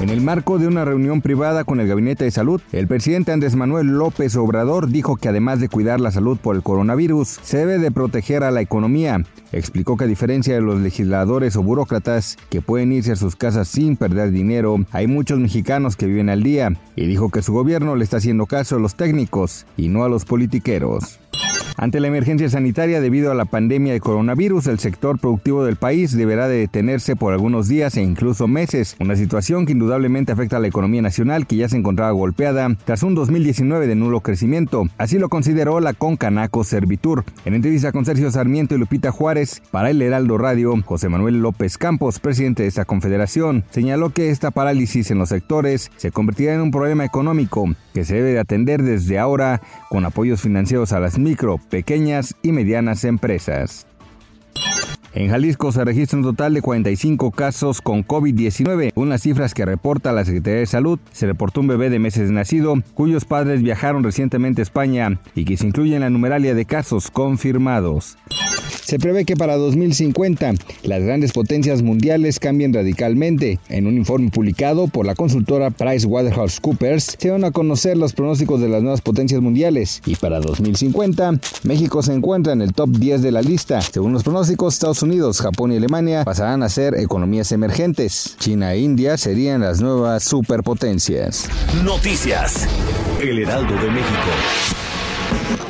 En el marco de una reunión privada con el Gabinete de Salud, el presidente Andrés Manuel López Obrador dijo que además de cuidar la salud por el coronavirus, se debe de proteger a la economía. Explicó que a diferencia de los legisladores o burócratas que pueden irse a sus casas sin perder dinero, hay muchos mexicanos que viven al día y dijo que su gobierno le está haciendo caso a los técnicos y no a los politiqueros. Ante la emergencia sanitaria debido a la pandemia de coronavirus, el sector productivo del país deberá de detenerse por algunos días e incluso meses, una situación que indudablemente afecta a la economía nacional que ya se encontraba golpeada tras un 2019 de nulo crecimiento. Así lo consideró la Concanaco Servitur. En entrevista con Sergio Sarmiento y Lupita Juárez, para el Heraldo Radio, José Manuel López Campos, presidente de esta confederación, señaló que esta parálisis en los sectores se convertirá en un problema económico que se debe de atender desde ahora con apoyos financieros a las micro, pequeñas y medianas empresas. En Jalisco se registra un total de 45 casos con COVID-19. Unas cifras que reporta la Secretaría de Salud. Se reportó un bebé de meses de nacido, cuyos padres viajaron recientemente a España y que se incluye en la numeralia de casos confirmados. Se prevé que para 2050 las grandes potencias mundiales cambien radicalmente. En un informe publicado por la consultora PricewaterhouseCoopers se van a conocer los pronósticos de las nuevas potencias mundiales y para 2050 México se encuentra en el top 10 de la lista. Según los pronósticos, Estados Unidos, Japón y Alemania pasarán a ser economías emergentes. China e India serían las nuevas superpotencias. Noticias. El Heraldo de México.